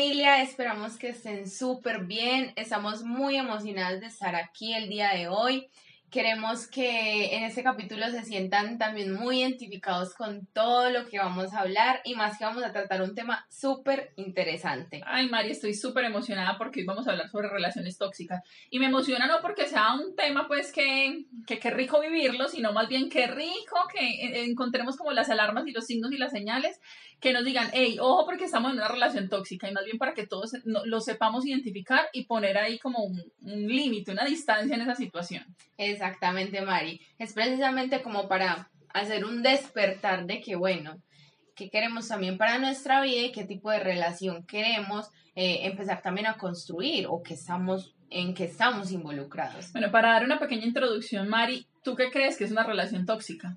esperamos que estén súper bien. Estamos muy emocionados de estar aquí el día de hoy. Queremos que en este capítulo se sientan también muy identificados con todo lo que vamos a hablar y más que vamos a tratar un tema súper interesante. Ay, Mari, estoy súper emocionada porque hoy vamos a hablar sobre relaciones tóxicas. Y me emociona no porque sea un tema pues que, que qué rico vivirlo, sino más bien qué rico que encontremos como las alarmas y los signos y las señales que nos digan, hey, ojo porque estamos en una relación tóxica y más bien para que todos lo sepamos identificar y poner ahí como un, un límite, una distancia en esa situación. Exactamente, Mari. Es precisamente como para hacer un despertar de que, bueno, qué queremos también para nuestra vida y qué tipo de relación queremos eh, empezar también a construir o que estamos en que estamos involucrados. Bueno, para dar una pequeña introducción, Mari, ¿tú qué crees que es una relación tóxica?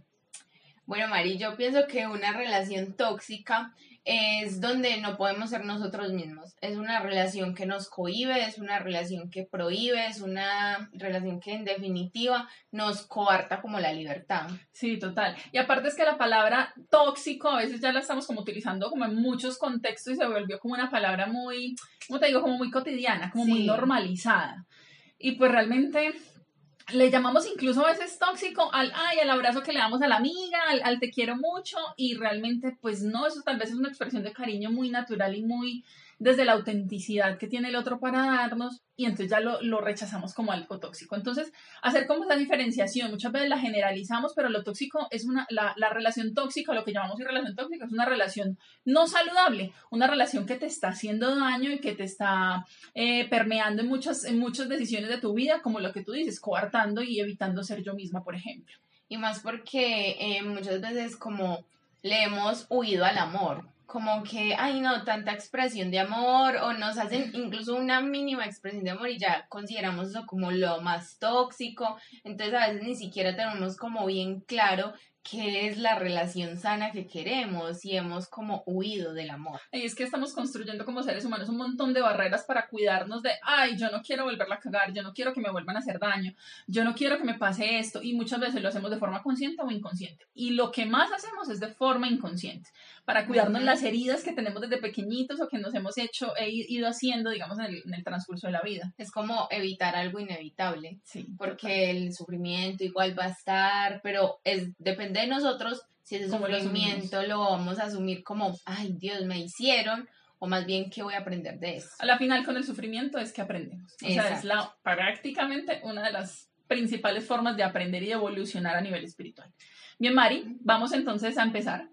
Bueno, Mari, yo pienso que una relación tóxica es donde no podemos ser nosotros mismos. Es una relación que nos cohibe, es una relación que prohíbe, es una relación que en definitiva nos coarta como la libertad. Sí, total. Y aparte es que la palabra tóxico a veces ya la estamos como utilizando como en muchos contextos y se volvió como una palabra muy, como te digo, como muy cotidiana, como muy normalizada. Y pues realmente le llamamos incluso a veces tóxico al, ay, al abrazo que le damos a la amiga, al, al, te quiero mucho, y realmente, pues no, eso tal vez es una expresión de cariño muy natural y muy desde la autenticidad que tiene el otro para darnos y entonces ya lo, lo, rechazamos como algo tóxico. Entonces, hacer como esa diferenciación, muchas veces la generalizamos, pero lo tóxico es una, la, la relación tóxica, lo que llamamos relación tóxica, es una relación no saludable, una relación que te está haciendo daño y que te está eh, permeando en muchas, en muchas decisiones de tu vida, como lo que tú dices, coartando y evitando ser yo misma, por ejemplo. Y más porque eh, muchas veces como le hemos huido al amor, como que, ay no, tanta expresión de amor, o nos hacen incluso una mínima expresión de amor y ya consideramos eso como lo más tóxico, entonces a veces ni siquiera tenemos como bien claro qué es la relación sana que queremos y hemos como huido del amor. Y es que estamos construyendo como seres humanos un montón de barreras para cuidarnos de, ay, yo no quiero volverla a cagar, yo no quiero que me vuelvan a hacer daño, yo no quiero que me pase esto y muchas veces lo hacemos de forma consciente o inconsciente. Y lo que más hacemos es de forma inconsciente, para cuidarnos las heridas que tenemos desde pequeñitos o que nos hemos hecho e ido haciendo, digamos, en el, en el transcurso de la vida. Es como evitar algo inevitable, sí, porque el sufrimiento igual va a estar, pero es depende de nosotros si ese sufrimiento lo, vamos a asumir como, ay Dios, me hicieron, o más bien, ¿qué voy a aprender de eso? A la final con el sufrimiento es que aprendemos. O sea, es la, prácticamente una de las principales formas de aprender y evolucionar a nivel espiritual. Bien, Mari, vamos entonces a empezar.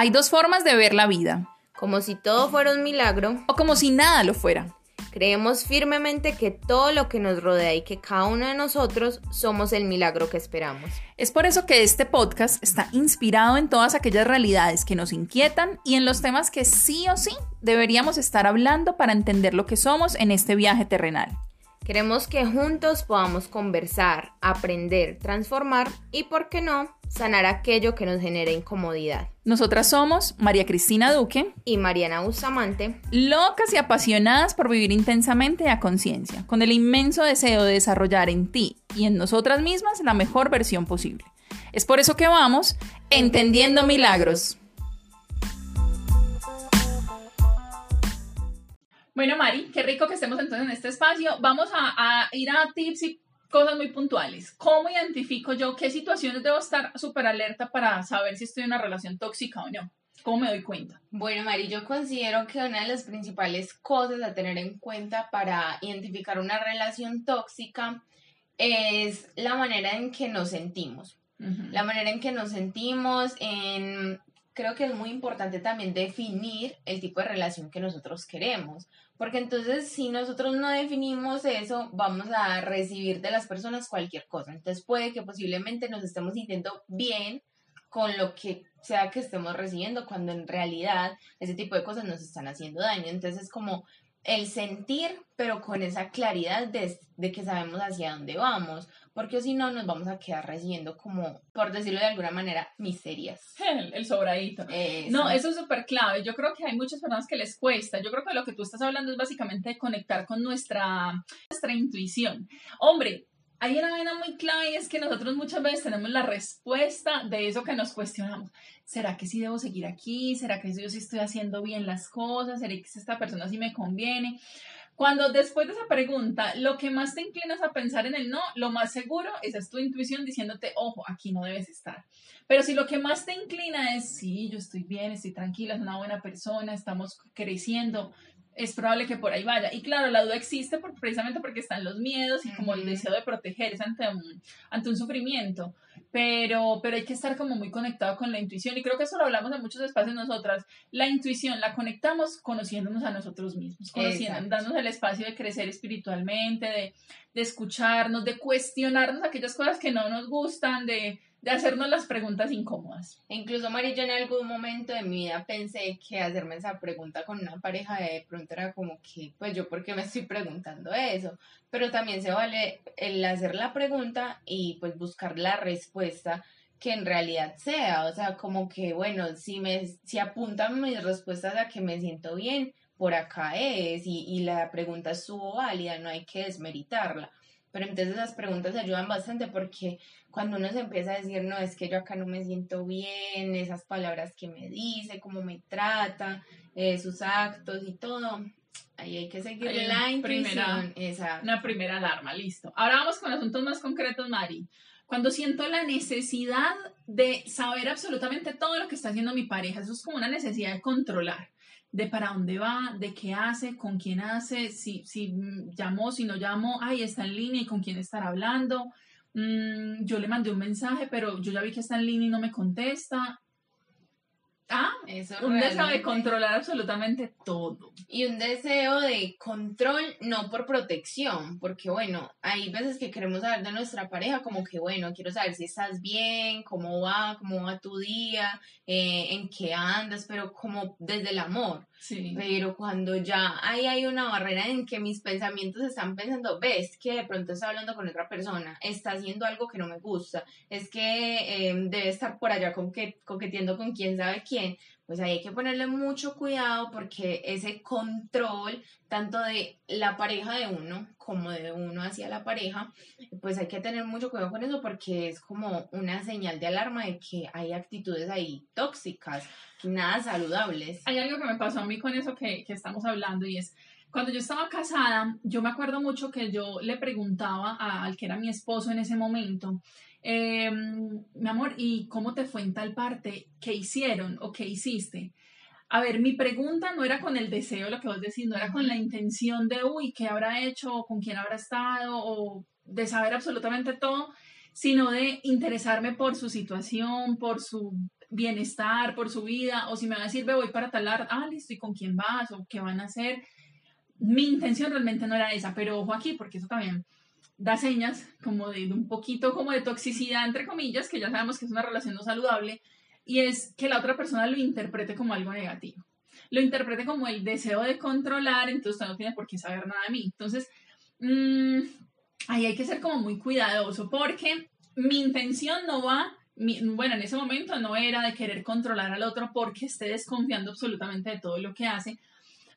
Hay dos formas de ver la vida. Como si todo fuera un milagro. O como si nada lo fuera. Creemos firmemente que todo lo que nos rodea y que cada uno de nosotros somos el milagro que esperamos. Es por eso que este podcast está inspirado en todas aquellas realidades que nos inquietan y en los temas que sí o sí deberíamos estar hablando para entender lo que somos en este viaje terrenal. Queremos que juntos podamos conversar, aprender, transformar y, por qué no, sanar aquello que nos genere incomodidad. Nosotras somos María Cristina Duque y Mariana Bustamante, locas y apasionadas por vivir intensamente a conciencia, con el inmenso deseo de desarrollar en ti y en nosotras mismas la mejor versión posible. Es por eso que vamos entendiendo milagros. Bueno, Mari, qué rico que estemos entonces en este espacio. Vamos a, ir a tips y cosas muy puntuales. ¿Cómo identifico yo qué situaciones debo estar súper alerta para saber si estoy en una relación tóxica o no? ¿Cómo me doy cuenta? Bueno, Mari, yo considero que una de las principales cosas a tener en cuenta para identificar una relación tóxica es la manera en que nos sentimos. La manera en que nos sentimos, en creo que es muy importante también definir el tipo de relación que nosotros queremos, porque entonces si nosotros no definimos eso, vamos a recibir de las personas cualquier cosa. Entonces puede que posiblemente nos estemos sintiendo bien con lo que sea que estemos recibiendo, cuando en realidad ese tipo de cosas nos están haciendo daño. Entonces es como el sentir, pero con esa claridad de, de, que sabemos hacia dónde vamos, porque si no nos vamos a quedar recibiendo como, por decirlo de alguna manera, miserias. El, el sobradito. No, eso es súper clave. Yo creo que hay muchas personas que les cuesta. Yo creo que lo que tú estás hablando es básicamente de conectar con nuestra, nuestra intuición. Hombre, hay una vaina muy clave y es que nosotros muchas veces tenemos la respuesta de eso que nos cuestionamos. ¿Será que sí debo seguir aquí? ¿Será que yo sí estoy haciendo bien las cosas? ¿Será que esta persona sí me conviene? Cuando después de esa pregunta, lo que más te inclinas a pensar en el no, lo más seguro, esa es tu intuición diciéndote, ojo, aquí no debes estar. Pero si lo que más te inclina es, sí, yo estoy bien, estoy tranquila, es una buena persona, estamos creciendo, es probable que por ahí vaya. Y claro, la duda existe por, precisamente porque están los miedos y como el deseo de protegerse ante un, ante un sufrimiento. Pero, pero hay que estar como muy conectado con la intuición y creo que eso lo hablamos en muchos espacios nosotras. La intuición la conectamos conociéndonos a nosotros mismos, conociendo, dándonos el espacio de crecer espiritualmente, de, de escucharnos, de cuestionarnos aquellas cosas que no nos gustan, de, de hacernos las preguntas incómodas. Incluso, Mari, yo en algún momento de mi vida pensé que hacerme esa pregunta con una pareja de pronto era como que, pues yo, ¿por qué me estoy preguntando eso? Pero también se vale el hacer la pregunta y pues buscar la respuesta que en realidad sea, o sea, como que, bueno, si, me, si apuntan mis respuestas a que me siento bien, por acá es, y, y la pregunta estuvo válida, no hay que desmeritarla. Pero entonces esas preguntas ayudan bastante porque cuando uno se empieza a decir, no, es que yo acá no me siento bien, esas palabras que me dice, cómo me trata, eh, sus actos y todo, ahí hay que seguir la intuición. Primera, Una primera alarma, listo. Ahora vamos con asuntos más concretos, Mari. Cuando siento la necesidad de saber absolutamente todo lo que está haciendo mi pareja, eso es como una necesidad de controlar de para dónde va, de qué hace, con quién hace, si, si llamó, si no llamó, ay, está en línea y con quién estar hablando, Mm, yo le mandé un mensaje, pero yo ya vi que está en línea y no me contesta. Ah, Eso un deseo de controlar absolutamente todo. Y un deseo de control, no por protección, porque bueno, hay veces que queremos saber de nuestra pareja como que bueno, quiero saber si estás bien, cómo va, cómo va tu día, eh, en qué andas, pero como desde el amor. Pero cuando ya hay, hay una barrera en que mis pensamientos están pensando, ves que de pronto está hablando con otra persona, está haciendo algo que no me gusta, es que eh, debe estar por allá con que, coqueteando con quién sabe quién, pues ahí hay que ponerle mucho cuidado porque ese control, tanto de la pareja de uno como de uno hacia la pareja, pues hay que tener mucho cuidado con eso porque es como una señal de alarma de que hay actitudes ahí tóxicas, nada saludables. Hay algo que me pasó a mí con eso que, que estamos hablando y es, cuando yo estaba casada, yo me acuerdo mucho que yo le preguntaba al que era mi esposo en ese momento, eh, mi amor, ¿y cómo te fue en tal parte? ¿Qué hicieron o qué hiciste? A ver, mi pregunta no era con el deseo, lo que vos decís, no era con la intención de, uy, ¿qué habrá hecho? ¿Con quién habrá estado? O de saber absolutamente todo, sino de interesarme por su situación, por su bienestar, por su vida, o si me va a decir, ve, voy para talar, ah, listo, ¿y con quién vas? ¿O qué van a hacer? Mi intención realmente no era esa, pero ojo aquí, porque eso también da señas como de, un poquito como de toxicidad, entre comillas, que ya sabemos que es una relación no saludable, y es que la otra persona lo interprete como algo negativo. Lo interprete como el deseo de controlar, entonces no tiene por qué saber nada de mí. Entonces, mmm, ahí hay que ser como muy cuidadoso, porque mi intención no va, bueno, en ese momento no era de querer controlar al otro porque esté desconfiando absolutamente de todo lo que hace,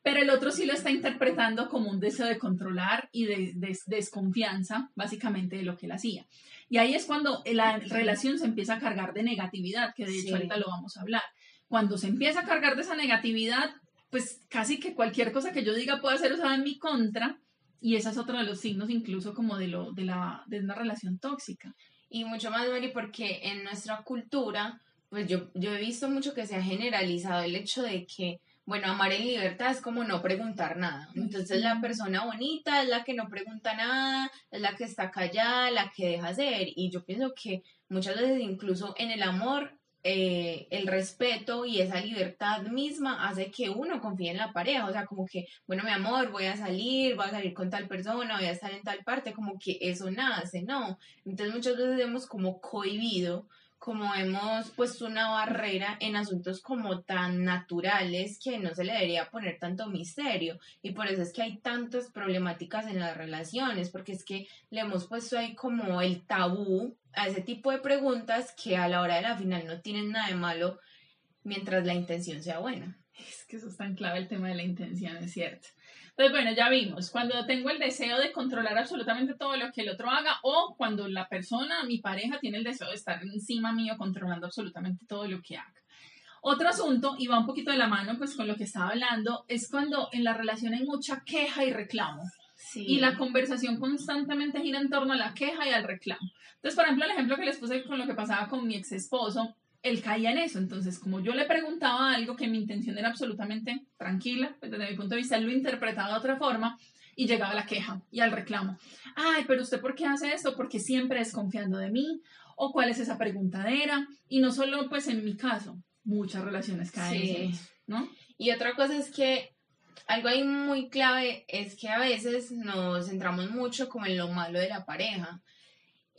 pero el otro sí lo está interpretando como un deseo de controlar y de, desconfianza, básicamente, de lo que él hacía. Y ahí es cuando la relación se empieza a cargar de negatividad, que de hecho ahorita lo vamos a hablar. Cuando se empieza a cargar de esa negatividad, pues casi que cualquier cosa que yo diga puede ser usada en mi contra, y ese es otro de los signos incluso como de, lo, de, la, de una relación tóxica. Y mucho más, Mary, porque en nuestra cultura, pues yo, yo he visto mucho que se ha generalizado el hecho de que bueno, amar en libertad es como no preguntar nada. Entonces la persona bonita es la que no pregunta nada, es la que está callada, la que deja ser. Y yo pienso que muchas veces incluso en el amor, eh, el respeto y esa libertad misma hace que uno confíe en la pareja. O sea, como que, bueno, mi amor, voy a salir, voy a salir con tal persona, voy a estar en tal parte, como que eso nace, ¿no? Entonces muchas veces hemos como cohibido como hemos puesto una barrera en asuntos como tan naturales que no se le debería poner tanto misterio y por eso es que hay tantas problemáticas en las relaciones porque es que le hemos puesto ahí como el tabú a ese tipo de preguntas que a la hora de la final no tienen nada de malo mientras la intención sea buena. Es que eso es tan clave el tema de la intención, es cierto. Entonces, bueno, ya vimos, cuando tengo el deseo de controlar absolutamente todo lo que el otro haga o cuando la persona, mi pareja, tiene el deseo de estar encima mío controlando absolutamente todo lo que haga. Otro asunto, y va un poquito de la mano pues con lo que estaba hablando, es cuando en la relación hay mucha queja y reclamo. Y la conversación constantemente gira en torno a la queja y al reclamo. Entonces, por ejemplo, el ejemplo que les puse con lo que pasaba con mi ex esposo, él caía en eso. Entonces, como yo le preguntaba algo que mi intención era absolutamente tranquila, pues, desde mi punto de vista, él lo interpretaba de otra forma y llegaba a la queja y al reclamo. Ay, pero usted por qué hace esto? Porque siempre desconfiando de mí. ¿O cuál es esa preguntadera? Y no solo pues en mi caso, muchas relaciones caen, ¿no? Y otra cosa es que algo ahí muy clave es que a veces nos centramos mucho como en lo malo de la pareja.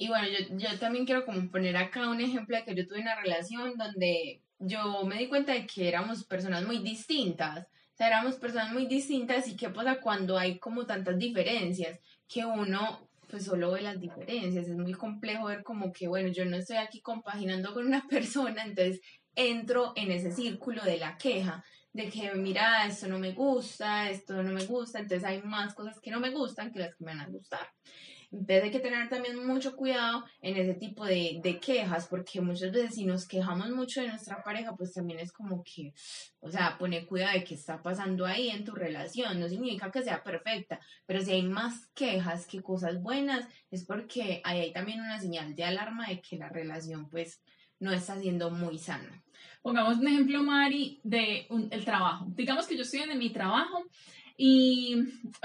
Y bueno, yo, yo también quiero como poner acá un ejemplo de que yo tuve una relación donde yo me di cuenta de que éramos personas muy distintas. O sea, éramos personas muy distintas y qué pasa cuando hay como tantas diferencias que uno pues solo ve las diferencias. Es muy complejo ver como que, bueno, yo no estoy aquí compaginando con una persona, entonces entro en ese círculo de la queja, de que mira, esto no me gusta, esto no me gusta, entonces hay más cosas que no me gustan que las que me van a gustar. Entonces hay que tener también mucho cuidado en ese tipo de, de, quejas, porque muchas veces si nos quejamos mucho de nuestra pareja, pues también es como que, o sea, pone cuidado de qué está pasando ahí en tu relación. No significa que sea perfecta, pero si hay más quejas que cosas buenas, es porque ahí hay también una señal de alarma de que la relación pues no está siendo muy sana. Pongamos un ejemplo, Mari, de el trabajo. Digamos que yo estoy en mi trabajo y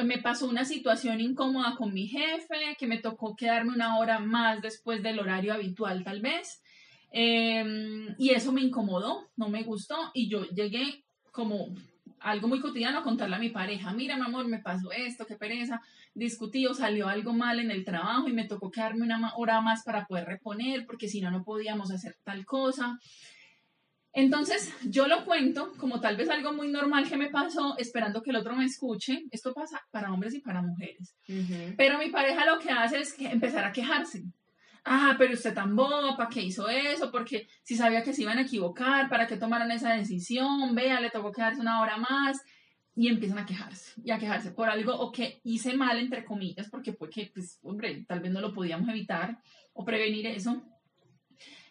me pasó una situación incómoda con mi jefe, que me tocó quedarme una hora más después del horario habitual tal vez. Em, y eso me incomodó, no me gustó y yo llegué como algo muy cotidiano a contarle a mi pareja, mira mi amor, me pasó esto, qué pereza, discutí salió algo mal en el trabajo y me tocó quedarme una hora más para poder reponer porque si no, no podíamos hacer tal cosa. Entonces, yo lo cuento como tal vez algo muy normal que me pasó, esperando que el otro me escuche. Esto pasa para hombres y para mujeres. Pero mi pareja lo que hace es empezar a quejarse. Ah, pero usted tan boba, ¿para qué hizo eso? Porque si sabía que se iban a equivocar, ¿para qué tomaron esa decisión? Vea, le tocó quedarse una hora más. Y empiezan a quejarse, y a quejarse por algo o que hice mal, entre comillas, porque fue que, pues, hombre, tal vez no lo podíamos evitar o prevenir eso.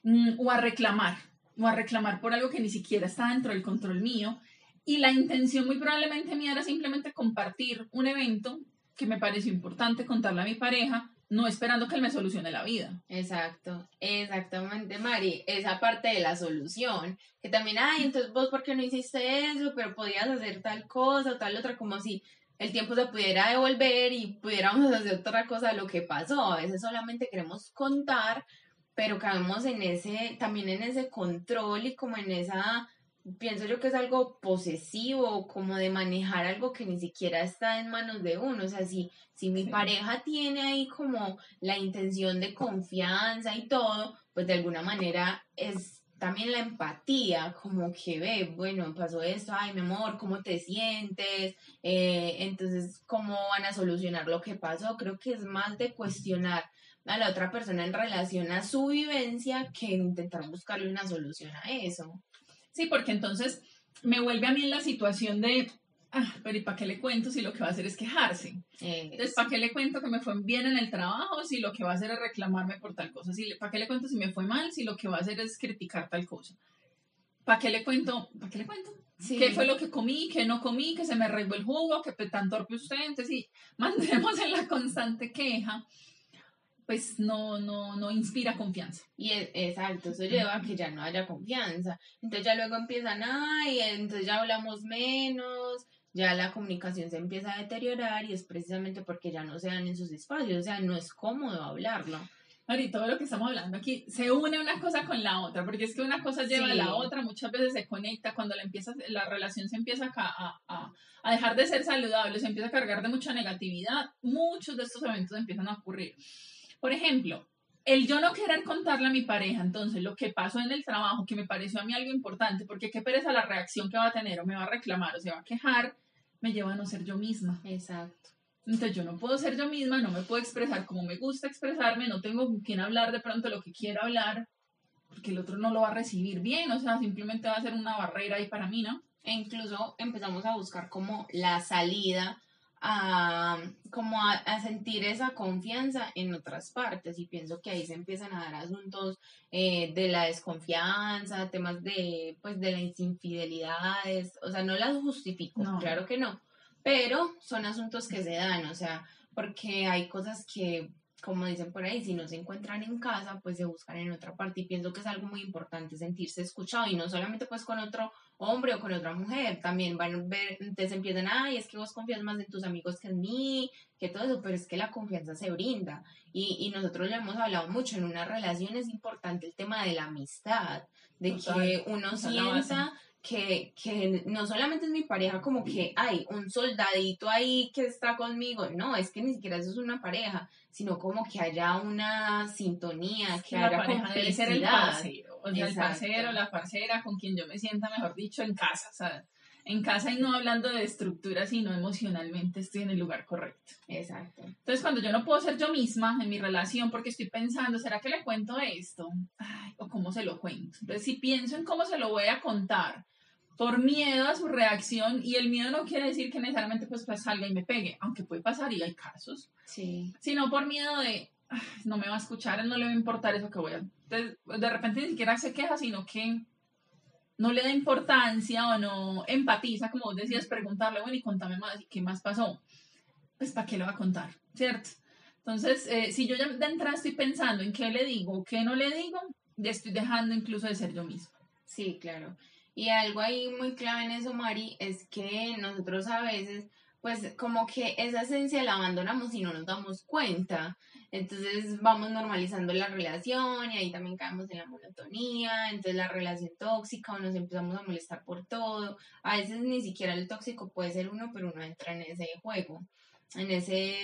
Mm, o a reclamar, o a reclamar por algo que ni siquiera está dentro del control mío. Y la intención muy probablemente mía era simplemente compartir un evento que me pareció importante contarle a mi pareja, no esperando que él me solucione la vida. Exacto, exactamente, Mari. Esa parte de la solución, que también, ay, entonces vos, ¿por qué no hiciste eso? Pero podías hacer tal cosa o tal otra, como si el tiempo se pudiera devolver y pudiéramos hacer otra cosa de lo que pasó. A veces solamente queremos contar pero caemos en ese, también en ese control y como en esa, pienso yo que es algo posesivo, como de manejar algo que ni siquiera está en manos de uno, o sea, si, si mi pareja tiene ahí como la intención de confianza y todo, pues de alguna manera es también la empatía, como que ve, bueno, pasó esto, ay, mi amor, ¿cómo te sientes? Eh, entonces, ¿cómo van a solucionar lo que pasó? Creo que es más de cuestionar a la otra persona en relación a su vivencia que intentar buscarle una solución a eso. Sí, porque entonces me vuelve a mí en la situación de, ah, pero ¿y para qué le cuento si lo que va a hacer es quejarse? Entonces, ¿para qué le cuento que me fue bien en el trabajo si lo que va a hacer es reclamarme por tal cosa? Si, ¿Para qué le cuento si me fue mal si lo que va a hacer es criticar tal cosa? ¿Para qué le cuento? ¿Para qué le cuento? ¿Qué fue lo que comí? ¿Qué no comí? ¿Que se me regó el jugo? ¿Que tan torpe usted? Entonces, sí, mantenemos en la constante queja pues no, no, no inspira confianza. Y es, exacto, eso lleva a que ya no haya confianza. Entonces ya luego empiezan, ay, entonces ya hablamos menos, ya la comunicación se empieza a deteriorar y es precisamente porque ya no se dan en sus espacios, o sea, no es cómodo hablarlo. Mari, todo lo que estamos hablando aquí se une una cosa con la otra, porque es que una cosa lleva a la otra, muchas veces se conecta, cuando la, empieza, la relación se empieza a, a, a, dejar de ser saludable, se empieza a cargar de mucha negatividad, muchos de estos eventos empiezan a ocurrir. Por ejemplo, el yo no querer contarle a mi pareja, entonces lo que pasó en el trabajo, que me pareció a mí algo importante, porque qué pereza la reacción que va a tener, o me va a reclamar, o se va a quejar, me lleva a no ser yo misma. Exacto. Entonces yo no puedo ser yo misma, no me puedo expresar como me gusta expresarme, no tengo con quién hablar de pronto lo que quiero hablar, porque el otro no lo va a recibir bien, o sea, simplemente va a ser una barrera ahí para mí, ¿no? e incluso empezamos a buscar como la salida a, como a, sentir esa confianza en otras partes. Y pienso que ahí se empiezan a dar asuntos eh, de la desconfianza, temas de pues de las infidelidades, o sea, no las justifico, claro que no, pero son asuntos que se dan, o sea, porque hay cosas que como dicen por ahí, si no se encuentran en casa, pues se buscan en otra parte. Y pienso que es algo muy importante sentirse escuchado y no solamente pues con otro hombre o con otra mujer, también van a ver, entonces empiezan, ay, es que vos confías más en tus amigos que en mí, que todo eso, pero es que la confianza se brinda. Y, y nosotros ya hemos hablado mucho, en una relación es importante el tema de la amistad, de que uno sienta que, que no solamente es mi pareja como que hay un soldadito ahí que está conmigo, no, es que ni siquiera eso es una pareja, sino como que haya una sintonía, que haya pareja debe ser el parcero, o sea, el parcero, la parcera con quien yo me sienta, mejor dicho, en casa, sea, en casa y no hablando de estructura, sino emocionalmente estoy en el lugar correcto. Exacto. Entonces, cuando yo no puedo ser yo misma en mi relación porque estoy pensando, ¿será que le cuento esto? Ay, o cómo se lo cuento. Entonces, si pienso en cómo se lo voy a contar, por miedo a su reacción y el miedo no quiere decir que necesariamente pues, pues salga y me pegue, aunque puede pasar y hay casos, sí. sino por miedo de no me va a escuchar, él no le va a importar eso que voy a... Entonces, de repente ni siquiera se queja, sino que no le da importancia o no empatiza, como vos decías, preguntarle, bueno, y contame más, ¿y qué más pasó? Pues, ¿para qué le va a contar? ¿Cierto? Entonces, eh, si yo ya de entrada estoy pensando en qué le digo, qué no le digo, ya estoy dejando incluso de ser yo misma. Sí, claro. Y algo ahí muy clave en eso, Mari, es que nosotros a veces, pues como que esa esencia la abandonamos y no nos damos cuenta. Entonces vamos normalizando la relación y ahí también caemos en la monotonía, entonces la relación tóxica o nos empezamos a molestar por todo. A veces ni siquiera el tóxico puede ser uno, pero uno entra en ese juego en ese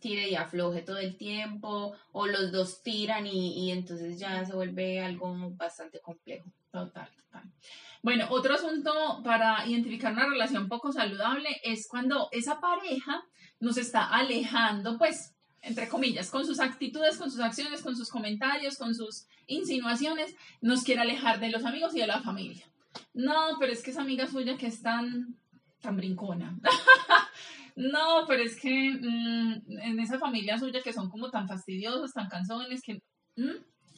tire y afloje todo el tiempo, o los dos tiran y, y entonces ya se vuelve algo bastante complejo. Total, total. Bueno, otro asunto para identificar una relación poco saludable es cuando esa pareja nos está alejando, pues, entre comillas, con sus actitudes, con sus acciones, con sus comentarios, con sus insinuaciones, nos quiere alejar de los amigos y de la familia. No, pero es que esa amiga suya que es tan, tan brincona. no, pero es que mm, en esa familia suya que son como tan fastidiosos, tan cansones, que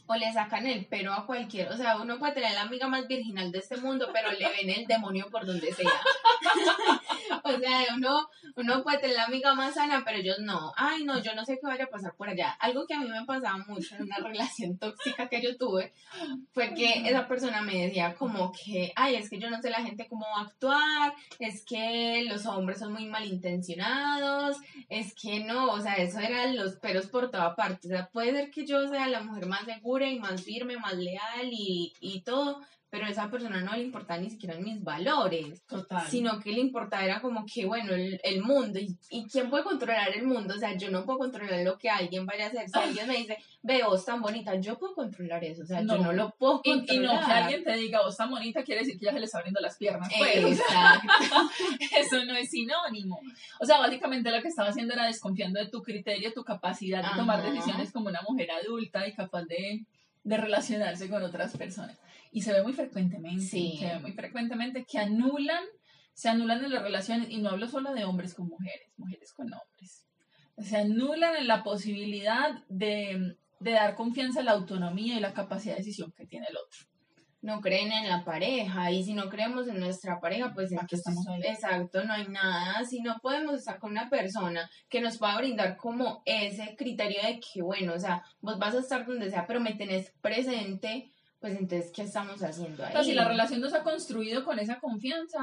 o le sacan el pero a cualquier, o sea, uno puede tener la amiga más virginal de este mundo, pero le ven el demonio por donde sea. o sea, uno, uno puede tener la amiga más sana, pero ellos no. Ay, no, yo no sé qué vaya a pasar por allá. Algo que a mí me pasaba mucho en una relación tóxica que yo tuve fue que esa persona me decía como que, ay, es que yo no sé la gente cómo va a actuar, es que los hombres son muy malintencionados, es que no, o sea, eso eran los peros por toda parte. O sea, puede ser que yo sea la mujer más segura y más firme, más leal y, y todo, pero a esa persona no le importaba ni siquiera mis valores, Total. sino que le importaba era como que, bueno, el, el mundo, y, y, quién puede controlar el mundo? O sea, yo no puedo controlar lo que alguien vaya a hacer. Si alguien me dice, ve, vos tan bonita, yo puedo controlar eso, o sea, yo no lo puedo controlar. Y, no que alguien te diga, vos tan bonita, quiere decir que ya se le está abriendo las piernas. Pues. Exacto. eso no es sinónimo. O sea, básicamente lo que estaba haciendo era desconfiando de tu criterio, tu capacidad de tomar decisiones como una mujer adulta y capaz de, de relacionarse con otras personas. Y se ve muy frecuentemente, sí. se ve muy frecuentemente que anulan, se anulan en las relaciones, y no hablo solo de hombres con mujeres, mujeres con hombres. Se anulan en la posibilidad de, de dar confianza a la autonomía y la capacidad de decisión que tiene el otro no creen en la pareja y si no creemos en nuestra pareja, pues aquí estamos ahí. exacto, no hay nada, si no podemos estar con una persona que nos pueda brindar como ese criterio de que, bueno, o sea, vos vas a estar donde sea, pero me tenés presente, pues entonces, ¿qué estamos haciendo ahí? Entonces, si la relación nos ha construido con esa confianza,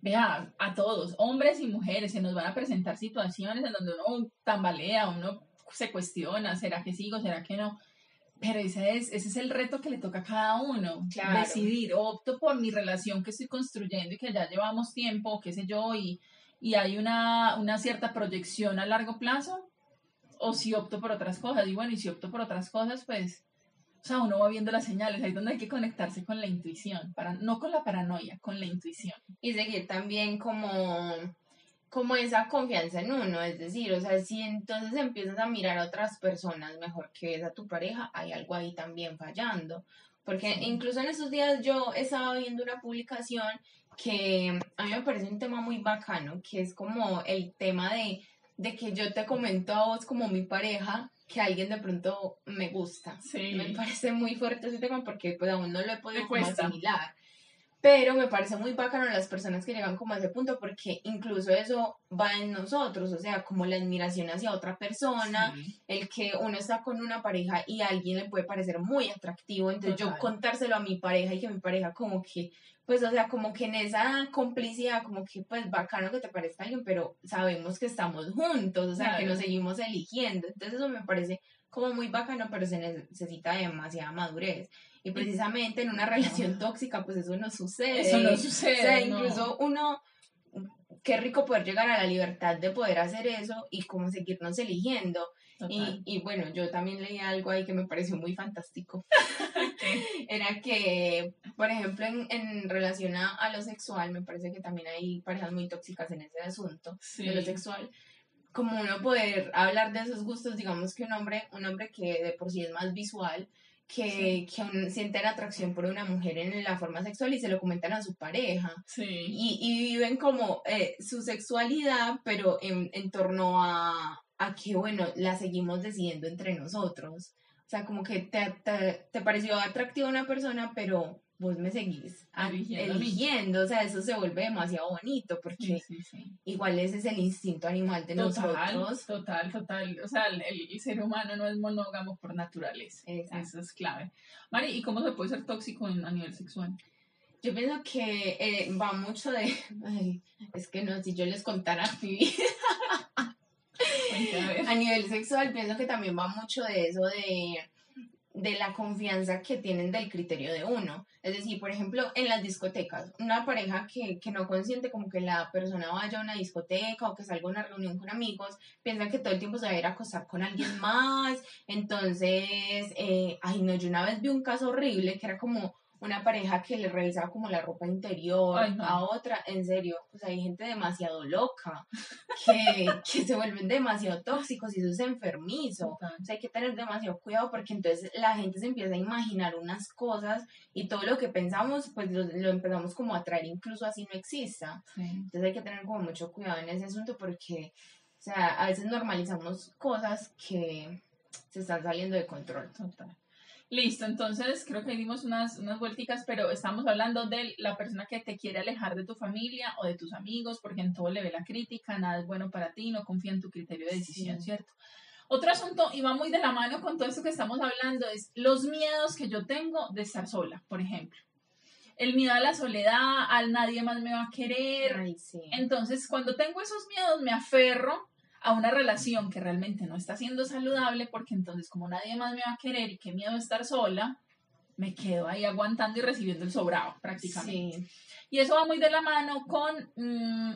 vea, a todos, hombres y mujeres, se nos van a presentar situaciones en donde uno tambalea, uno se cuestiona, ¿será que sigo, será que no? Pero ese es, ese es el reto que le toca a cada uno, claro. decidir, opto por mi relación que estoy construyendo y que ya llevamos tiempo, qué sé yo, y, y hay una, una cierta proyección a largo plazo, o si opto por otras cosas. Y bueno, y si opto por otras cosas, pues o sea, uno va viendo las señales, ahí es donde hay que conectarse con la intuición, para, no con la paranoia, con la intuición. Y seguir también como, como esa confianza en uno, es decir, o sea, si entonces empiezas a mirar a otras personas mejor que ves a tu pareja, hay algo ahí también fallando. Porque incluso en esos días yo estaba viendo una publicación que a mí me parece un tema muy bacano, que es como el tema de, de que yo te comento a vos como mi pareja que alguien de pronto me gusta. Sí. Me parece muy fuerte ese tema porque pues aún no lo he podido como asimilar. Pero me parece muy bacano las personas que llegan como a ese punto porque incluso eso va en nosotros, o sea, como la admiración hacia otra persona, el que uno está con una pareja y a alguien le puede parecer muy atractivo, entonces yo contárselo a mi pareja y que mi pareja como que, pues, o sea, como que en esa complicidad, como que, pues, bacano que te parezca alguien, pero sabemos que estamos juntos, o sea, que nos seguimos eligiendo, entonces eso me parece como muy bacano, pero se necesita demasiada madurez. Y precisamente en una relación tóxica, pues eso no sucede. Eso no sucede. O sea, incluso uno, qué rico poder llegar a la libertad de poder hacer eso y como seguirnos eligiendo. Y, y, bueno, yo también leí algo ahí que me pareció muy fantástico. Era que, por ejemplo, en, en relación a, lo sexual, me parece que también hay parejas muy tóxicas en ese asunto de lo sexual como uno poder hablar de esos gustos, digamos que un hombre, un hombre que de por sí es más visual, que, que sienten atracción por una mujer en la forma sexual y se lo comentan a su pareja. Y, y, viven como eh, su sexualidad, pero en, en torno a, a, que, bueno, la seguimos decidiendo entre nosotros. O sea, como que te, te, te pareció atractiva una persona, pero vos me seguís eligiendo, o sea, eso se vuelve demasiado bonito porque igual ese es el instinto animal de nosotros. Total, total, o sea, el, ser humano no es monógamo por naturaleza, eso es clave. Mari, ¿y cómo se puede ser tóxico a nivel sexual? Yo pienso que eh, va mucho de, ay, es que no, si yo les contara mi vida. a nivel sexual pienso que también va mucho de eso de de la confianza que tienen del criterio de uno. Es decir, por ejemplo, en las discotecas, una pareja que, que no consiente como que la persona vaya a una discoteca o que salga a una reunión con amigos, piensan que todo el tiempo se va a ir a acostar con alguien más. Entonces, eh, ay no, yo una vez vi un caso horrible que era como una pareja que le revisaba como la ropa interior a otra, en serio, pues hay gente demasiado loca, que, que se vuelven demasiado tóxicos y eso es enfermizo. O sea, hay que tener demasiado cuidado porque entonces la gente se empieza a imaginar unas cosas y todo lo que pensamos, pues lo, empezamos como a traer incluso así no exista. Entonces hay que tener como mucho cuidado en ese asunto porque, o sea, a veces normalizamos cosas que se están saliendo de control. Total. Listo, entonces creo que dimos unas, unas vuelticas, pero estamos hablando de la persona que te quiere alejar de tu familia o de tus amigos, porque en todo le ve la crítica, nada es bueno para ti, no confía en tu criterio de decisión, ¿cierto? Otro asunto, y va muy de la mano con todo esto que estamos hablando, es los miedos que yo tengo de estar sola, por ejemplo. El miedo a la soledad, al nadie más me va a querer. Entonces, cuando tengo esos miedos, me aferro a una relación que realmente no está siendo saludable, porque entonces como nadie más me va a querer y qué miedo estar sola, me quedo ahí aguantando y recibiendo el sobrado prácticamente. Y eso va muy de la mano con mm,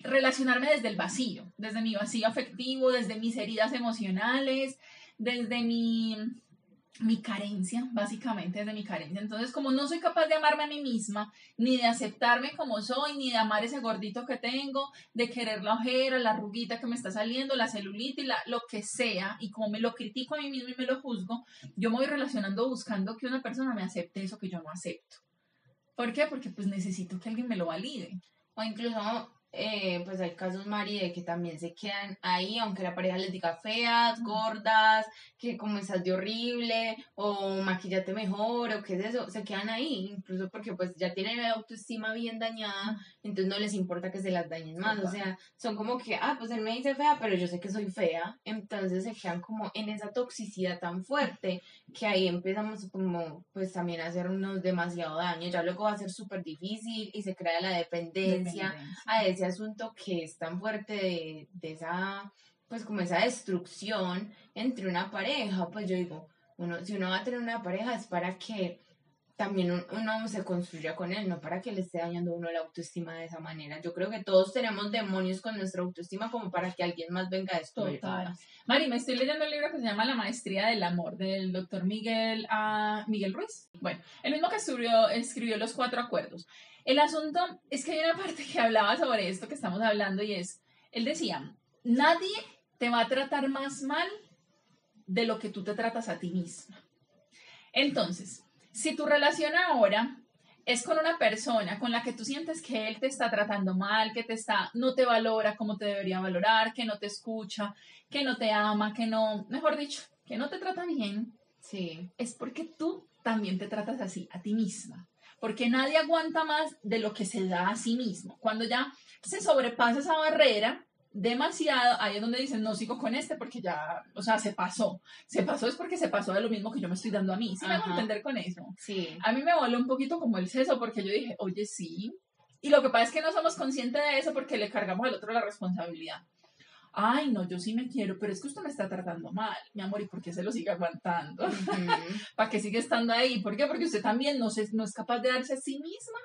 relacionarme desde el vacío, desde mi vacío afectivo, desde mis heridas emocionales, desde mi mi carencia, básicamente es de mi carencia. Entonces, como no soy capaz de amarme a mí misma, ni de aceptarme como soy, ni de amar ese gordito que tengo, de querer la ojera, la ruguita que me está saliendo, la celulitis, la, lo que sea, y como me lo critico a mí misma y me lo juzgo, yo me voy relacionando buscando que una persona me acepte eso que yo no acepto. ¿Por qué? Porque pues necesito que alguien me lo valide. O incluso eh, pues hay casos, Mari, de que también se quedan ahí, aunque la pareja les diga feas, gordas, que como estás de horrible, o maquillate mejor, o qué es eso, se quedan ahí, incluso porque pues ya tienen la autoestima bien dañada, entonces no les importa que se las dañen más, o sea, son como que, ah, pues él me dice fea, pero yo sé que soy fea, entonces se quedan como en esa toxicidad tan fuerte, que ahí empezamos como, pues también a hacernos demasiado daño, ya luego va a ser súper difícil y se crea la dependencia, a ese asunto que es tan fuerte de, esa, pues como esa destrucción entre una pareja, pues yo digo, uno, si uno va a tener una pareja es para que también uno se construya con él, no para que le esté dañando uno la autoestima de esa manera. Yo creo que todos tenemos demonios con nuestra autoestima como para que alguien más venga a esto. Mari, me estoy leyendo un libro que se llama La Maestría del Amor, del doctor Miguel, uh, Miguel Ruiz. Bueno, el mismo que escribió, escribió Los Cuatro Acuerdos. El asunto es que hay una parte que hablaba sobre esto que estamos hablando y es, él decía, nadie te va a tratar más mal de lo que tú te tratas a ti misma. Entonces, Si tu relación ahora es con una persona con la que tú sientes que él te está tratando mal, que te está, no te valora como te debería valorar, que no te escucha, que no te ama, que no, mejor dicho, que no te trata bien, sí. es porque tú también te tratas así, a ti misma. Porque nadie aguanta más de lo que se da a sí mismo. Cuando ya se sobrepasa esa barrera, demasiado, ahí es donde dicen, no sigo con este porque ya, o sea, se pasó. Se pasó es porque se pasó de lo mismo que yo me estoy dando a mí. ¿Sí me hago entender con eso? Sí. A mí me voló un poquito como el seso porque yo dije, oye, sí. Y lo que pasa es que no somos conscientes de eso porque le cargamos al otro la responsabilidad. Ay, no, yo sí me quiero, pero es que usted me está tratando mal, mi amor, ¿y por qué se lo sigue aguantando? ¿Para qué sigue estando ahí? ¿Por qué? Porque usted también no, se, no es capaz de darse a sí misma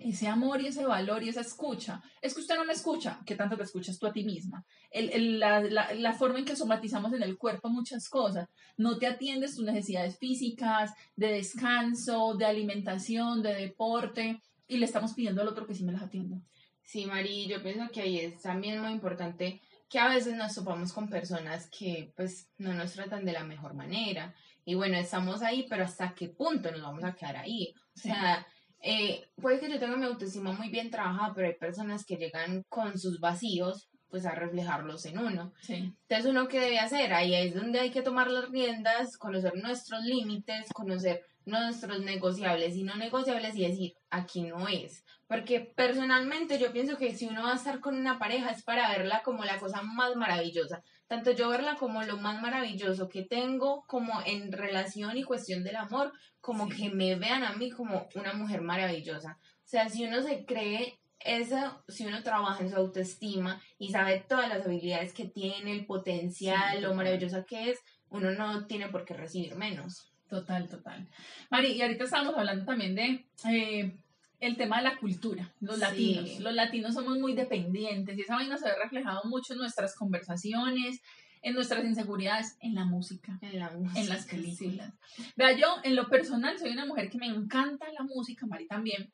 ese amor y ese valor y esa escucha. Es que usted no me escucha, ¿qué tanto te escuchas tú a ti misma? El, la, la, la, forma en que somatizamos en el cuerpo muchas cosas. No te atiendes tus necesidades físicas, de descanso, de alimentación, de deporte, y le estamos pidiendo al otro que sí me las atienda. Sí, Mari, yo pienso que ahí es también muy importante que a veces nos topamos con personas que pues no nos tratan de la mejor manera. Y bueno, estamos ahí, pero ¿hasta qué punto nos vamos a quedar ahí? O sea, eh, puede que yo tenga mi autoestima muy bien trabajada, pero hay personas que llegan con sus vacíos pues a reflejarlos en uno. Entonces, ¿uno qué debe hacer? Ahí es donde hay que tomar las riendas, conocer nuestros límites, conocer nuestros negociables y no negociables y decir, aquí no es. Porque personalmente yo pienso que si uno va a estar con una pareja es para verla como la cosa más maravillosa. Tanto yo verla como lo más maravilloso que tengo como en relación y cuestión del amor, como que me vean a mí como una mujer maravillosa. O sea, si uno se cree eso, si uno trabaja en su autoestima y sabe todas las habilidades que tiene, el potencial, lo maravillosa que es, uno no tiene por qué recibir menos. Total, total. Mari, y ahorita estábamos hablando también de eh, el tema de la cultura, los latinos. Los latinos somos muy dependientes y esa vaina se ve reflejado mucho en nuestras conversaciones, en nuestras inseguridades, en la música, en, la en las películas. Vea, yo en lo personal soy una mujer que me encanta la música, Mari también,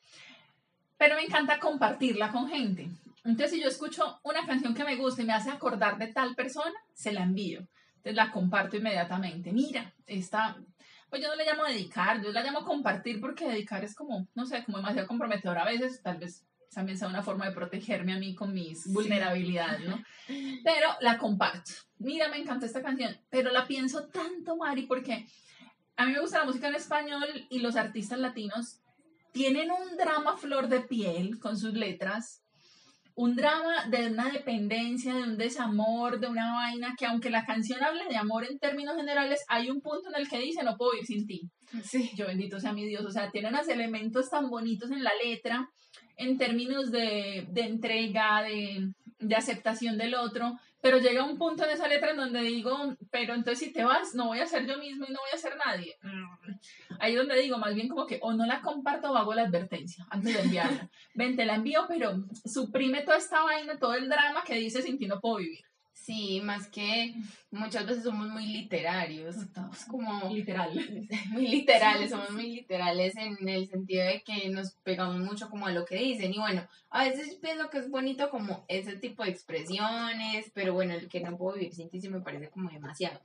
pero me encanta compartirla con gente. Entonces, si yo escucho una canción que me gusta y me hace acordar de tal persona, se la envío. Entonces la comparto inmediatamente. Mira, esta, pues yo no le llamo dedicar, yo la llamo compartir porque dedicar es como, no sé, como demasiado comprometedor a veces, tal vez también sea una forma de protegerme a mí con mis vulnerabilidades, ¿no? Pero la comparto. Mira, me encanta esta canción, pero la pienso tanto, Mari, porque a mí me gusta la música en español y los artistas latinos tienen un drama flor de piel con sus letras, un drama de una dependencia, de un desamor, de una vaina que aunque la canción hable de amor en términos generales, hay un punto en el que dice no puedo ir sin ti. Sí. Yo bendito sea mi Dios, o sea, tiene unos elementos tan bonitos en la letra en términos de, de entrega, de, de aceptación del otro, pero llega un punto en esa letra en donde digo, pero entonces si te vas, no voy a ser yo mismo y no voy a ser nadie. Mm. Ahí es donde digo, más bien como que o no la comparto o hago la advertencia antes de enviarla. Ven, te la envío, pero suprime toda esta vaina, todo el drama que dice sin ti no puedo vivir. Sí, más que muchas veces somos muy literarios. Estamos como literal. Muy literales, somos muy literales en el sentido de que nos pegamos mucho como a lo que dicen. Y bueno, a veces pienso que es bonito como ese tipo de expresiones, pero bueno, el que no puedo vivir sin ti sí me parece como demasiado.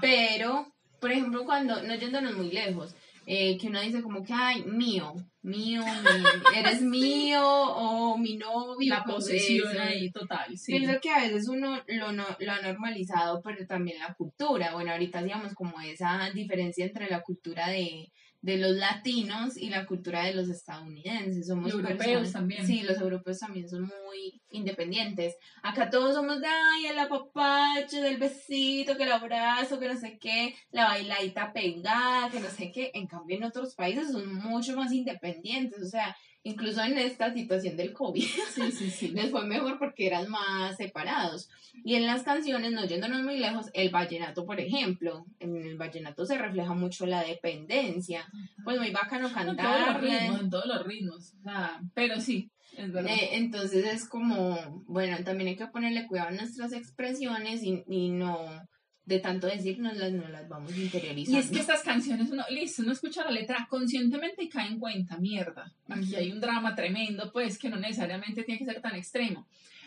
Pero, por ejemplo, cuando, no yéndonos muy lejos, eh, que uno dice como que, ay, mío, mío, eres mío o mi novio. La posesión ahí total, sí. Pienso que a veces uno lo, no, lo ha normalizado, pero también la cultura. Bueno, ahorita hacíamos como esa diferencia entre la cultura de, de los latinos y la cultura de los estadounidenses. Somos europeos también. Sí, los europeos también son muy independientes. Acá todos somos de, ay, el apapacho, del besito, que el abrazo, que no sé qué, la bailadita pegada, que no sé qué. En cambio, en otros países son mucho más independientes. O sea, incluso en esta situación del COVID, sí, sí, sí. les fue mejor porque eran más separados. Y en las canciones, no yéndonos muy lejos, el vallenato, por ejemplo, en el vallenato se refleja mucho la dependencia. Pues muy bacano cantar. En todos los ritmos, pero sí. Es verdad. Eh, entonces es como, bueno, también hay que ponerle cuidado a nuestras expresiones y, y no de tanto decirnos las no las vamos interiorizando. Y es que estas canciones, uno, listo, uno escucha la letra conscientemente y cae en cuenta, mierda, aquí hay un drama tremendo, pues que no necesariamente tiene que ser tan extremo.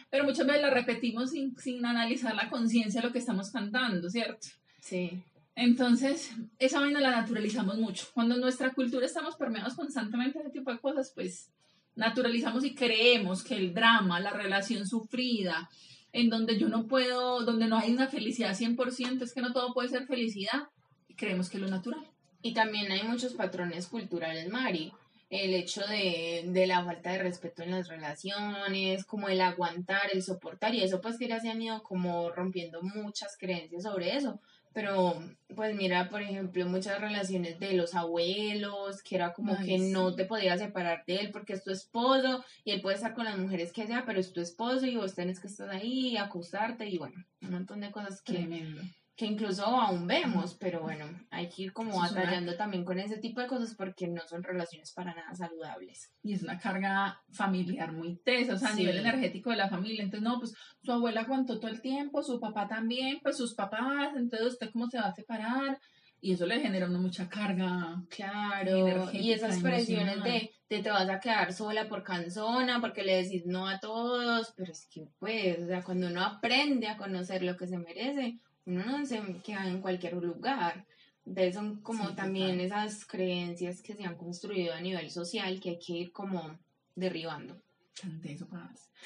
Pero muchas veces la repetimos sin, sin analizar la conciencia de lo que estamos cantando, ¿cierto? Sí. Entonces, esa vaina la naturalizamos mucho. Cuando en nuestra cultura estamos permeados constantemente de ese tipo de cosas, pues naturalizamos y creemos que el drama, la relación sufrida, en donde yo no puedo, donde no hay una felicidad 100%, es que no todo puede ser felicidad, y creemos que es lo natural. Y también hay muchos patrones culturales, Mari. El hecho de, de la falta de respeto en las relaciones, como el aguantar, el soportar, y eso pues que ya se han ido como rompiendo muchas creencias sobre eso pero pues mira, por ejemplo, muchas relaciones de los abuelos, que era como que no te podías separar de él porque es tu esposo y él puede estar con las mujeres que sea, pero es tu esposo y vos tenés que estar ahí, acostarte y bueno, un montón de cosas que, Tremendo que incluso aún vemos, pero bueno, hay que ir como batallando también con ese tipo de cosas porque no son relaciones para nada saludables. Y es una carga familiar muy tesa, o sea, a nivel energético de la familia. Entonces, no, pues su abuela aguantó todo el tiempo, su papá también, pues sus papás, entonces usted cómo se va a separar. Y eso le genera una mucha carga. Claro, y esas presiones de, de, te vas a quedar sola por cansona, porque le decís no a todos, pero es que pues, o sea, cuando uno aprende a conocer lo que se merece, uno no se queda en cualquier lugar. Entonces son como también esas creencias que se han construido a nivel social que hay que ir como derribando.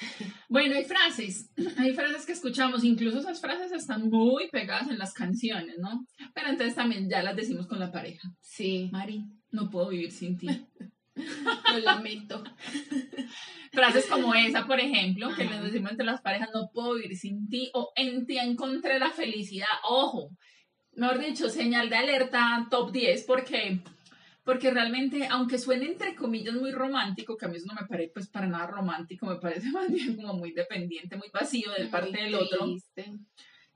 Bueno, hay frases, hay frases que escuchamos, incluso esas frases están muy pegadas en las canciones, ¿no? Pero entonces también ya las decimos con la pareja. Sí. Mari, no puedo vivir sin ti. Lo lamento. Frases como esa, por ejemplo, que les decimos entre las parejas, no puedo vivir sin ti, o en ti encontré la felicidad. Ojo, mejor dicho, señal de alerta top 10, porque, porque realmente, aunque suene entre comillas muy romántico, que a mí eso no me parece pues para nada romántico, me parece más bien como muy dependiente, muy vacío de parte del otro.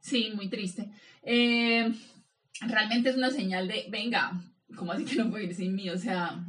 Sí, muy triste. Eh, realmente es una señal de, venga, ¿cómo así que no puedo vivir sin mí? O sea,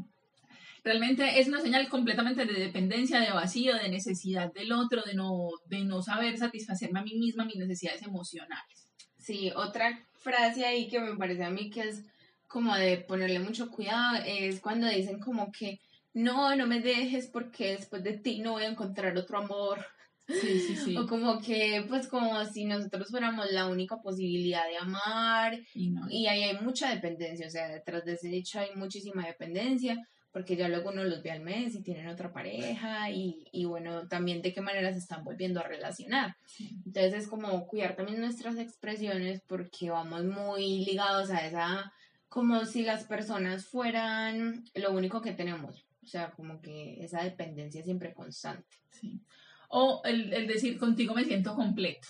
Realmente es una señal completamente de dependencia, de vacío, de necesidad del otro, de no, de no saber satisfacerme a mí misma mis necesidades emocionales. Sí, otra frase ahí que me parece a mí que es como de ponerle mucho cuidado es cuando dicen como que no, no me dejes porque después de ti no voy a encontrar otro amor. Sí, sí, sí. O como que, pues como si nosotros fuéramos la única posibilidad de amar. Y, y ahí hay mucha dependencia, o sea, detrás de ese hecho hay muchísima dependencia porque ya luego uno los ve al mes y tienen otra pareja y, y bueno, también de qué manera se están volviendo a relacionar. Entonces es como cuidar también nuestras expresiones porque vamos muy ligados a esa, como si las personas fueran lo único que tenemos, o sea, como que esa dependencia siempre constante. Sí. O el, el decir contigo me siento completo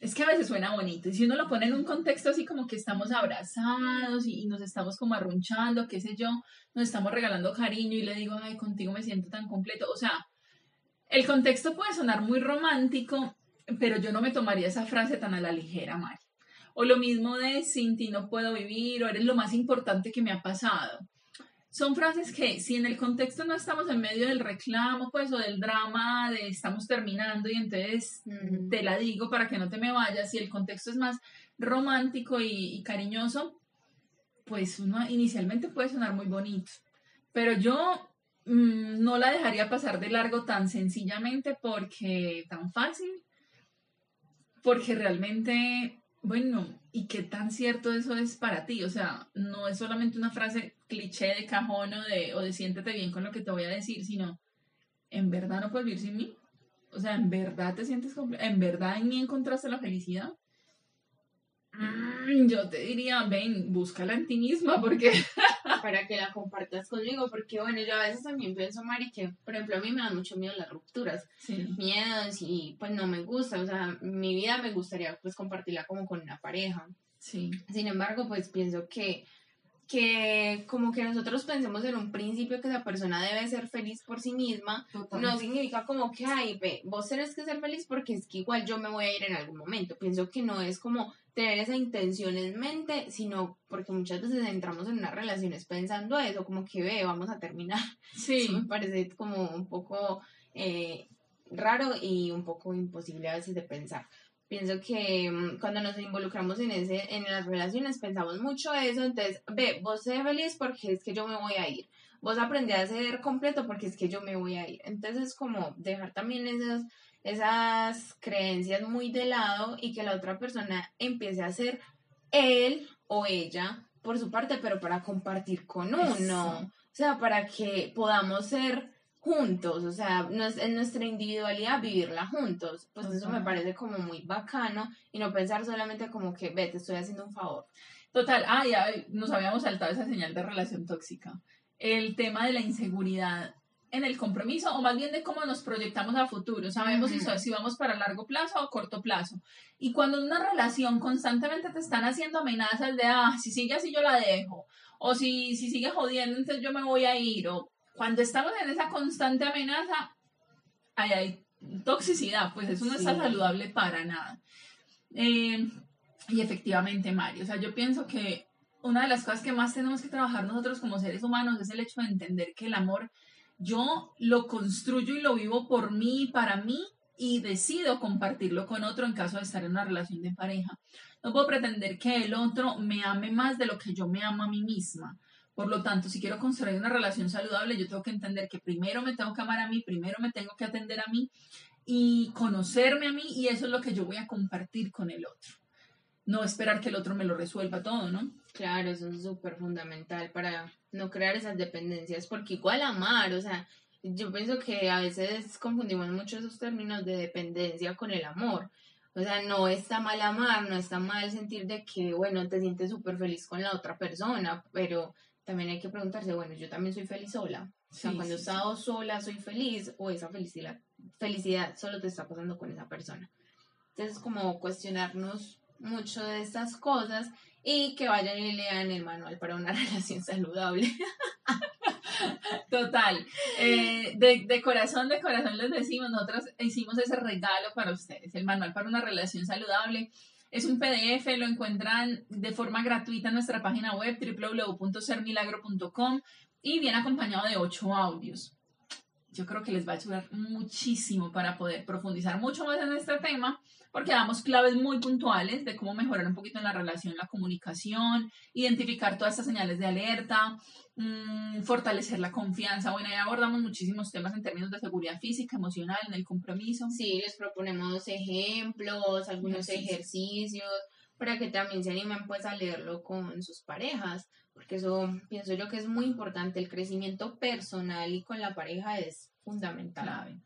es que a veces suena bonito. Y si uno lo pone en un contexto así como que estamos abrazados y, nos estamos como arrunchando, qué sé yo, nos estamos regalando cariño y le digo, ay, contigo me siento tan completo. O sea, el contexto puede sonar muy romántico, pero yo no me tomaría esa frase tan a la ligera, Mari. O lo mismo de sin ti no puedo vivir, o eres lo más importante que me ha pasado son frases que si en el contexto no estamos en medio del reclamo, pues, o del drama de estamos terminando y entonces te la digo para que no te me vayas, si el contexto es más romántico y, cariñoso, pues uno inicialmente puede sonar muy bonito. Pero yo mm, no la dejaría pasar de largo tan sencillamente porque tan fácil, porque realmente bueno, ¿y qué tan cierto eso es para ti? O sea, no es solamente una frase cliché de cajón o de, o de siéntete bien con lo que te voy a decir, sino, ¿en verdad no puedes vivir sin mí? O sea, ¿en verdad te sientes? ¿En verdad en mí encontraste la felicidad? Yo te diría, ven, búscala en ti misma, porque... Para que la compartas conmigo, porque bueno, yo a veces también pienso, Mari, que por ejemplo a mí me dan mucho miedo las rupturas, miedos y pues no me gusta, o sea, mi vida me gustaría pues compartirla como con una pareja. Sí. Sin embargo, pues pienso que que como que nosotros pensemos en un principio que esa persona debe ser feliz por sí misma, no significa como que, ay, ve, vos tenés que ser feliz porque es que igual yo me voy a ir en algún momento. Pienso que no es como tener esa intención en mente, sino porque muchas veces entramos en unas relaciones pensando eso, como que, ve, vamos a terminar. Sí. Eso me parece como un poco eh, raro y un poco imposible a veces de pensar pienso que mm, cuando nos involucramos en ese en las relaciones pensamos mucho eso entonces ve vos sé feliz porque es que yo me voy a ir. Vos aprendí a ser completo porque es que yo me voy a ir. Entonces como dejar también esas esas creencias muy de lado y que la otra persona empiece a hacer él o ella por su parte, pero para compartir con uno. O sea, para que podamos ser juntos, o sea, en nuestra individualidad vivirla juntos. Pues eso me parece como muy bacano y no pensar solamente como que, ve, te estoy haciendo un favor. Total, ah, ya nos habíamos saltado esa señal de relación tóxica. El tema de la inseguridad en el compromiso o más bien de cómo nos proyectamos a futuro. Sabemos si, si vamos para largo plazo o corto plazo. Y cuando en una relación constantemente te están haciendo amenazas de, ah, si sigue así yo la dejo, o si, si sigue jodiendo entonces yo me voy a ir, o cuando estamos en esa constante amenaza, ahí hay toxicidad, pues eso no está saludable para nada. Eh, y efectivamente, Mario, o sea, yo pienso que una de las cosas que más tenemos que trabajar nosotros como seres humanos es el hecho de entender que el amor yo lo construyo y lo vivo por mí y para mí y decido compartirlo con otro en caso de estar en una relación de pareja. No puedo pretender que el otro me ame más de lo que yo me amo a mí misma. Por lo tanto, si quiero construir una relación saludable, yo tengo que entender que primero me tengo que amar a mí, primero me tengo que atender a mí y conocerme a mí y eso es lo que yo voy a compartir con el otro. No esperar que el otro me lo resuelva todo, ¿no? Claro, eso es súper fundamental para no crear esas dependencias, porque igual amar, o sea, yo pienso que a veces confundimos mucho esos términos de dependencia con el amor. O sea, no está mal amar, no está mal sentir de que, bueno, te sientes súper feliz con la otra persona, pero también hay que preguntarse, bueno, yo también soy feliz sola. O sea, cuando he estado sola soy feliz o esa felicidad, felicidad solo te está pasando con esa persona. Entonces, como cuestionarnos mucho de estas cosas y que vayan y lean el manual para una relación saludable. Total. Eh, de, de, corazón, de corazón les decimos, nosotros hicimos ese regalo para ustedes, el manual para una relación saludable. Es un PDF, lo encuentran de forma gratuita en nuestra página web www.sermilagro.com y viene acompañado de ocho audios. Yo creo que les va a ayudar muchísimo para poder profundizar mucho más en este tema porque damos claves muy puntuales de cómo mejorar un poquito en la relación, la comunicación, identificar todas estas señales de alerta, mm, fortalecer la confianza. Bueno, ahí abordamos muchísimos temas en términos de seguridad física, emocional, en el compromiso. Sí, les proponemos ejemplos, algunos ejercicios, para que también se animen pues a leerlo con sus parejas, porque eso pienso yo que es muy importante, el crecimiento personal y con la pareja es fundamental.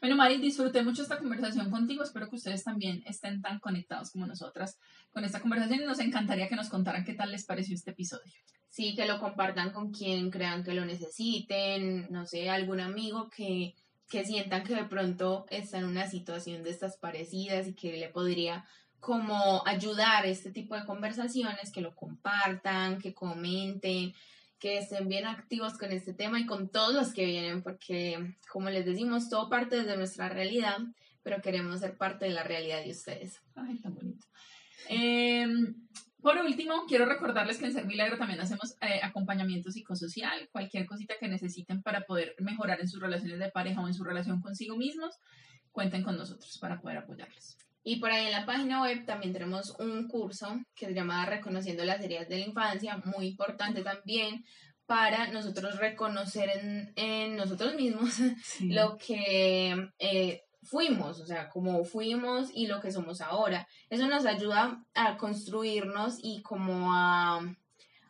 Bueno, Mari, disfruté mucho esta conversación contigo. Espero que ustedes también estén tan conectados como nosotras con esta conversación y nos encantaría que nos contaran qué tal les pareció este episodio. Sí, que lo compartan con quien crean que lo necesiten, no sé, algún amigo que, que sientan que de pronto está en una situación de estas parecidas y que le podría como ayudar este tipo de conversaciones, que lo compartan, que comenten, que estén bien activos con este tema y con todos los que vienen, porque como les decimos, todo parte de nuestra realidad, pero queremos ser parte de la realidad de ustedes. Ay, tan bonito. Em, por último, quiero recordarles que en Ser Milagro también hacemos eh, acompañamiento psicosocial, cualquier cosita que necesiten para poder mejorar en sus relaciones de pareja o en su relación consigo mismos, cuenten con nosotros para poder apoyarles. Y por ahí en la página web también tenemos un curso que se llama Reconociendo las heridas de la infancia, muy importante también para nosotros reconocer en, nosotros mismos lo que eh, fuimos, o sea, cómo fuimos y lo que somos ahora. Eso nos ayuda a construirnos y como a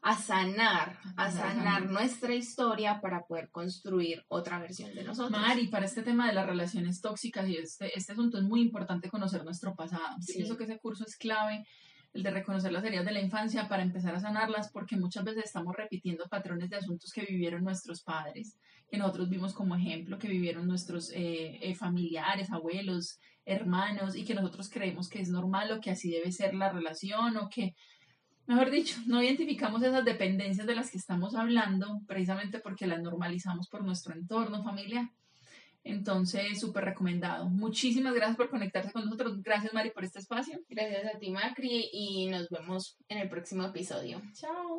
a sanar, a sanar nuestra historia para poder construir otra versión de nosotros. Mari, para este tema de las relaciones tóxicas y este, este asunto es muy importante conocer nuestro pasado. Yo pienso que ese curso es clave, el de reconocer las heridas de la infancia para empezar a sanarlas, porque muchas veces estamos repitiendo patrones de asuntos que vivieron nuestros padres, que nosotros vimos como ejemplo, que vivieron nuestros eh, eh, familiares, abuelos, hermanos, y que nosotros creemos que es normal o que así debe ser la relación o que Mejor dicho, no identificamos esas dependencias de las que estamos hablando precisamente porque las normalizamos por nuestro entorno familiar. Entonces, súper recomendado. Muchísimas gracias por conectarse con nosotros. Gracias, Mari, por este espacio. Gracias a ti, Macri, y nos vemos en el próximo episodio. Chao.